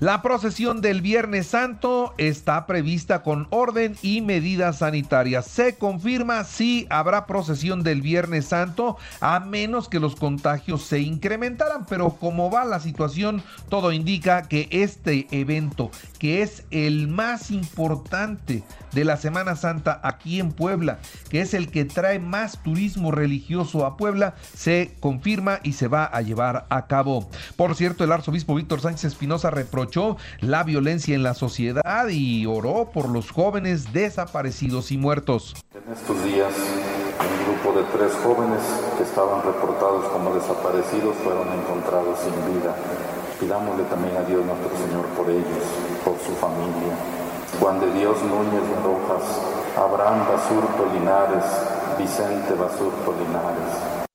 La procesión del Viernes Santo está prevista con orden y medidas sanitarias. Se confirma si habrá procesión del Viernes Santo a menos que los contagios se incrementaran, pero como va la situación, todo indica que este evento, que es el más importante de la Semana Santa aquí en Puebla, que es el que trae más turismo religioso a Puebla, se confirma y se va a llevar a cabo. Por cierto, el arzobispo Víctor Sánchez Espinosa reprochó la violencia en la sociedad y oró por los jóvenes desaparecidos y muertos. En estos días, un grupo de tres jóvenes que estaban reportados como desaparecidos fueron encontrados sin vida. Pidámosle también a Dios nuestro Señor por ellos, por su familia, Juan de Dios Núñez Rojas, Abraham Basurto Linares, Vicente Basurto Linares.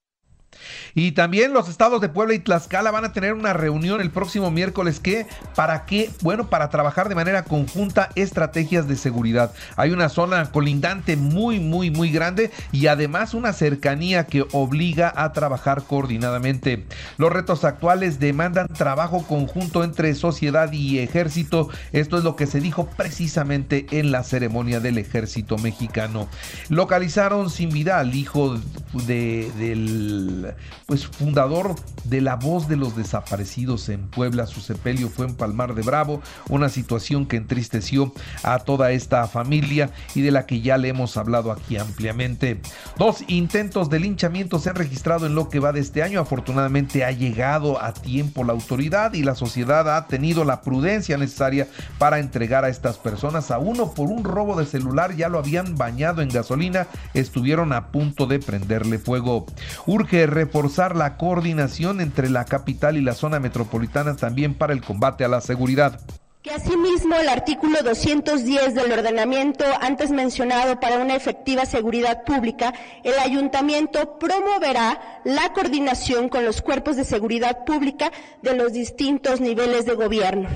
Y también los estados de Puebla y Tlaxcala van a tener una reunión el próximo miércoles que para qué? Bueno, para trabajar de manera conjunta estrategias de seguridad. Hay una zona colindante muy muy muy grande y además una cercanía que obliga a trabajar coordinadamente. Los retos actuales demandan trabajo conjunto entre sociedad y ejército. Esto es lo que se dijo precisamente en la ceremonia del ejército mexicano. Localizaron sin vida al hijo de, del pues fundador de La Voz de los Desaparecidos en Puebla. Su sepelio fue en Palmar de Bravo, una situación que entristeció a toda esta familia y de la que ya le hemos hablado aquí ampliamente. Dos intentos de linchamiento se han registrado en lo que va de este año. Afortunadamente ha llegado a tiempo la autoridad y la sociedad ha tenido la prudencia necesaria para entregar a estas personas. A uno por un robo de celular ya lo habían bañado en gasolina, estuvieron a punto de prenderle fuego. Urge reforzar la coordinación entre la capital y la zona metropolitana también para el combate a la seguridad. Que asimismo el artículo 210 del ordenamiento antes mencionado para una efectiva seguridad pública, el ayuntamiento promoverá la coordinación con los cuerpos de seguridad pública de los distintos niveles de gobierno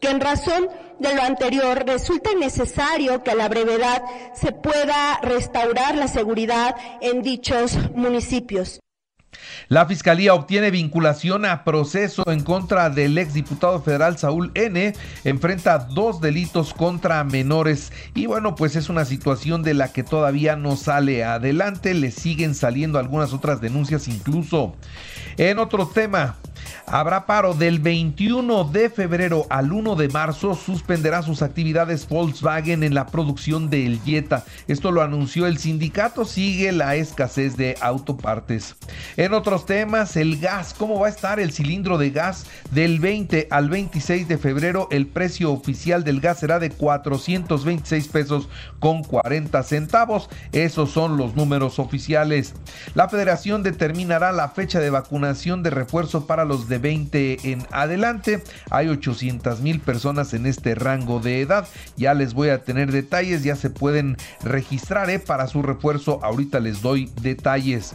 que en razón de lo anterior resulta necesario que a la brevedad se pueda restaurar la seguridad en dichos municipios. La fiscalía obtiene vinculación a proceso en contra del exdiputado federal Saúl N. Enfrenta dos delitos contra menores y bueno, pues es una situación de la que todavía no sale adelante. Le siguen saliendo algunas otras denuncias incluso. En otro tema, Habrá paro del 21 de febrero al 1 de marzo. Suspenderá sus actividades Volkswagen en la producción del Jetta. Esto lo anunció el sindicato. Sigue la escasez de autopartes. En otros temas, el gas. ¿Cómo va a estar el cilindro de gas? Del 20 al 26 de febrero, el precio oficial del gas será de 426 pesos con 40 centavos. Esos son los números oficiales. La federación determinará la fecha de vacunación de refuerzo para los de 20 en adelante. Hay 800 mil personas en este rango de edad. Ya les voy a tener detalles, ya se pueden registrar ¿eh? para su refuerzo. Ahorita les doy detalles.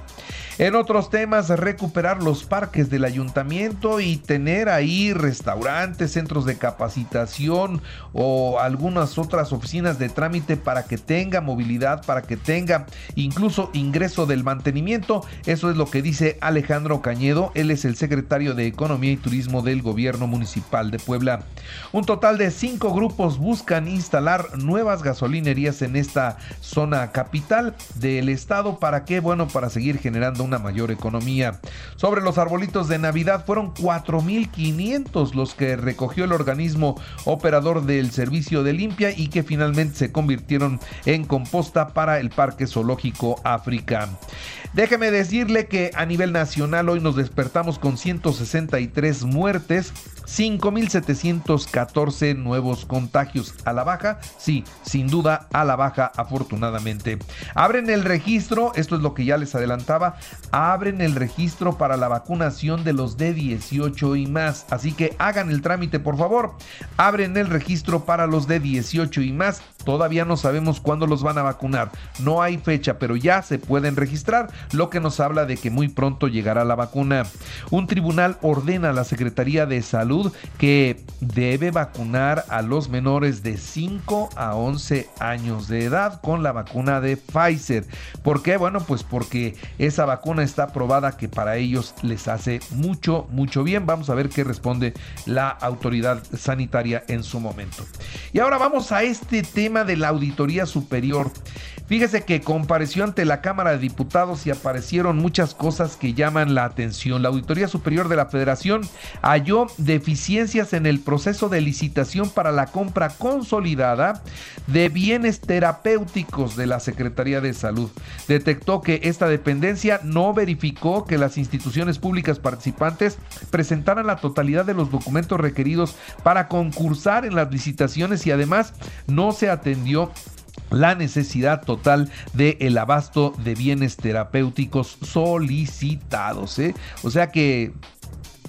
En otros temas, recuperar los parques del ayuntamiento y tener ahí restaurantes, centros de capacitación o algunas otras oficinas de trámite para que tenga movilidad, para que tenga incluso ingreso del mantenimiento. Eso es lo que dice Alejandro Cañedo. Él es el secretario de Economía y Turismo del Gobierno Municipal de Puebla. Un total de cinco grupos buscan instalar nuevas gasolinerías en esta zona capital del estado. ¿Para qué? Bueno, para seguir generando una mayor economía. Sobre los arbolitos de Navidad fueron 4.500 los que recogió el organismo operador del servicio de limpia y que finalmente se convirtieron en composta para el Parque Zoológico África. Déjeme decirle que a nivel nacional hoy nos despertamos con 163 muertes, 5.714 nuevos contagios. A la baja, sí, sin duda a la baja afortunadamente. Abren el registro, esto es lo que ya les adelantaba, abren el registro para la vacunación de los de 18 y más. Así que hagan el trámite por favor. Abren el registro para los de 18 y más Todavía no sabemos cuándo los van a vacunar. No hay fecha, pero ya se pueden registrar, lo que nos habla de que muy pronto llegará la vacuna. Un tribunal ordena a la Secretaría de Salud que debe vacunar a los menores de 5 a 11 años de edad con la vacuna de Pfizer. ¿Por qué? Bueno, pues porque esa vacuna está probada que para ellos les hace mucho, mucho bien. Vamos a ver qué responde la autoridad sanitaria en su momento. Y ahora vamos a este tema de la Auditoría Superior. Fíjese que compareció ante la Cámara de Diputados y aparecieron muchas cosas que llaman la atención. La Auditoría Superior de la Federación halló deficiencias en el proceso de licitación para la compra consolidada de bienes terapéuticos de la Secretaría de Salud. Detectó que esta dependencia no verificó que las instituciones públicas participantes presentaran la totalidad de los documentos requeridos para concursar en las licitaciones y además no se atendió la necesidad total de el abasto de bienes terapéuticos solicitados. ¿eh? O sea que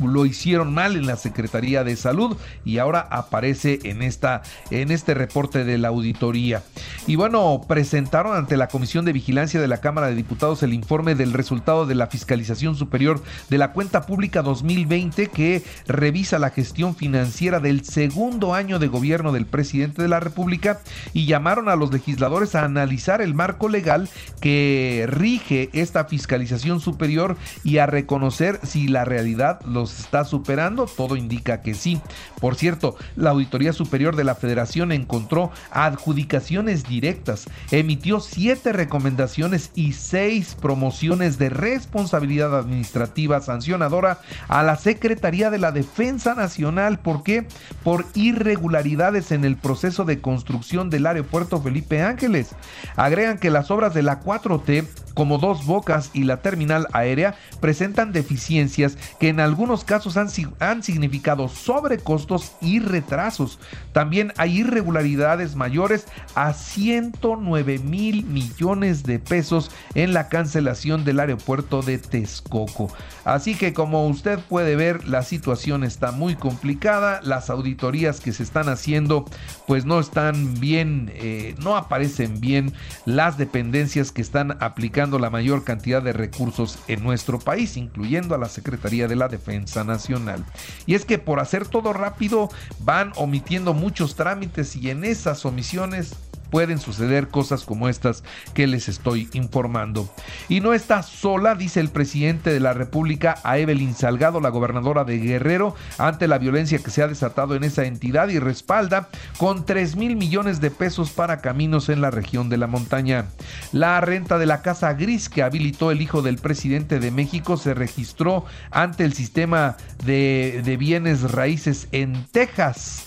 lo hicieron mal en la Secretaría de Salud y ahora aparece en, esta, en este reporte de la auditoría. Y bueno, presentaron ante la Comisión de Vigilancia de la Cámara de Diputados el informe del resultado de la Fiscalización Superior de la Cuenta Pública 2020 que revisa la gestión financiera del segundo año de gobierno del presidente de la República y llamaron a los legisladores a analizar el marco legal que rige esta fiscalización superior y a reconocer si la realidad los está superando? Todo indica que sí. Por cierto, la Auditoría Superior de la Federación encontró adjudicaciones directas, emitió siete recomendaciones y seis promociones de responsabilidad administrativa sancionadora a la Secretaría de la Defensa Nacional. ¿Por qué? Por irregularidades en el proceso de construcción del aeropuerto Felipe Ángeles. Agregan que las obras de la 4T como Dos Bocas y la terminal aérea presentan deficiencias que en algunos casos han, han significado sobrecostos y retrasos. También hay irregularidades mayores a 109 mil millones de pesos en la cancelación del aeropuerto de Texcoco. Así que como usted puede ver, la situación está muy complicada. Las auditorías que se están haciendo pues no están bien, eh, no aparecen bien las dependencias que están aplicando la mayor cantidad de recursos en nuestro país, incluyendo a la Secretaría de la Defensa Nacional. Y es que por hacer todo rápido van omitiendo muchos trámites y en esas omisiones pueden suceder cosas como estas que les estoy informando. Y no está sola, dice el presidente de la República a Evelyn Salgado, la gobernadora de Guerrero, ante la violencia que se ha desatado en esa entidad y respalda con 3 mil millones de pesos para caminos en la región de la montaña. La renta de la casa gris que habilitó el hijo del presidente de México se registró ante el sistema de, de bienes raíces en Texas.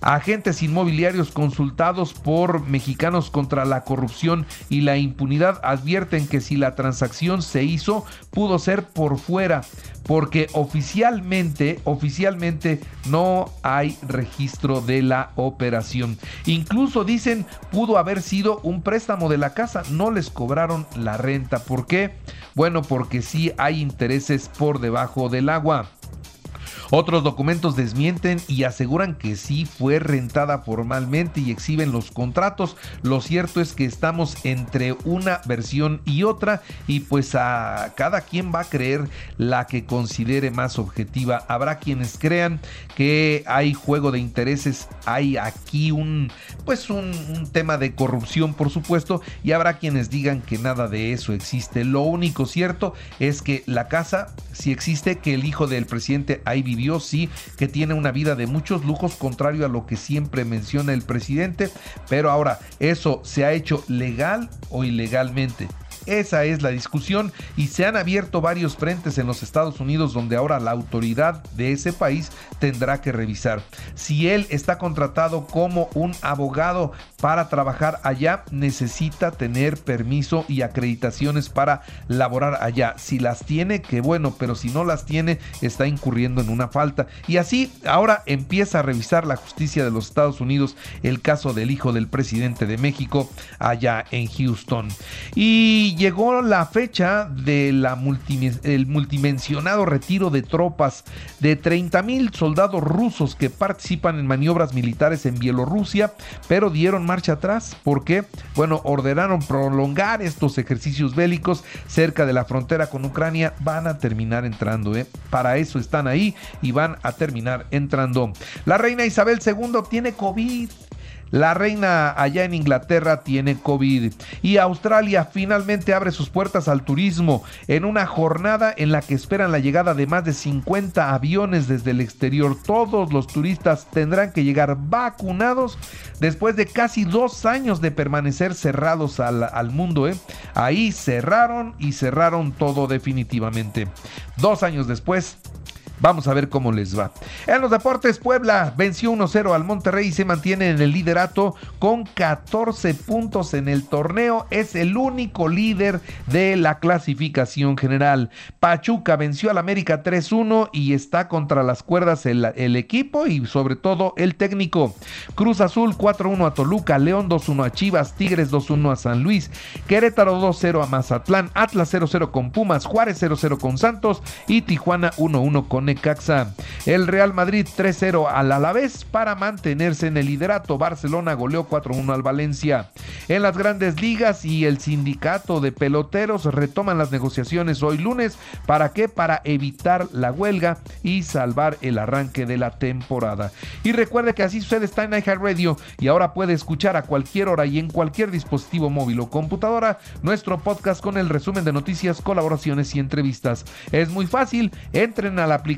Agentes inmobiliarios consultados por Mexicanos contra la Corrupción y la Impunidad advierten que si la transacción se hizo, pudo ser por fuera, porque oficialmente, oficialmente no hay registro de la operación. Incluso dicen pudo haber sido un préstamo de la casa, no les cobraron la renta. ¿Por qué? Bueno, porque sí hay intereses por debajo del agua. Otros documentos desmienten y aseguran que sí fue rentada formalmente y exhiben los contratos. Lo cierto es que estamos entre una versión y otra y pues a cada quien va a creer la que considere más objetiva. Habrá quienes crean que hay juego de intereses, hay aquí un pues un, tema de corrupción por supuesto y habrá quienes digan que nada de eso existe. Lo único cierto es que la casa si existe, que el hijo del presidente ahí sí, que tiene una vida de muchos lujos, contrario a lo que siempre menciona el presidente, pero ahora, ¿eso se ha hecho legal o ilegalmente? Esa es la discusión y se han abierto varios frentes en los Estados Unidos donde ahora la autoridad de ese país tendrá que revisar. Si él está contratado como un abogado para trabajar allá, necesita tener permiso y acreditaciones para laborar allá. Si las tiene, qué bueno, pero si no las tiene, está incurriendo en una falta. Y así ahora empieza a revisar la justicia de los Estados Unidos el caso del hijo del presidente de México allá en Houston. Y llegó la fecha del multimensionado retiro de tropas de 30 mil soldados rusos que participan en maniobras militares en Bielorrusia, pero dieron marcha atrás porque, bueno, ordenaron prolongar estos ejercicios bélicos cerca de la frontera con Ucrania. Van a terminar entrando, ¿eh? Para eso están ahí y van a terminar entrando. La reina Isabel II tiene COVID. La reina allá en Inglaterra tiene COVID y Australia finalmente abre sus puertas al turismo en una jornada en la que esperan la llegada de más de 50 aviones desde el exterior. Todos los turistas tendrán que llegar vacunados después de casi dos años de permanecer cerrados al, mundo. ¿eh? Ahí cerraron y cerraron todo definitivamente. Dos años después Vamos a ver cómo les va. En los deportes, Puebla venció 1-0 al Monterrey y se mantiene en el liderato con 14 puntos en el torneo. Es el único líder de la clasificación general. Pachuca venció al América 3-1 y está contra las cuerdas el, equipo y sobre todo el técnico. Cruz Azul 4-1 a Toluca, León 2-1 a Chivas, Tigres 2-1 a San Luis, Querétaro 2-0 a Mazatlán, Atlas 0-0 con Pumas, Juárez 0-0 con Santos y Tijuana 1-1 con El Real Madrid 3-0 al Alavés para mantenerse en el liderato. Barcelona goleó 4-1 al Valencia. En las grandes ligas y el sindicato de peloteros retoman las negociaciones hoy lunes. ¿Para qué? Para evitar la huelga y salvar el arranque de la temporada. Y recuerde que así sucede está en iHeartRadio y ahora puede escuchar a cualquier hora y en cualquier dispositivo móvil o computadora nuestro podcast con el resumen de noticias, colaboraciones y entrevistas. Es muy fácil, entren a la aplicación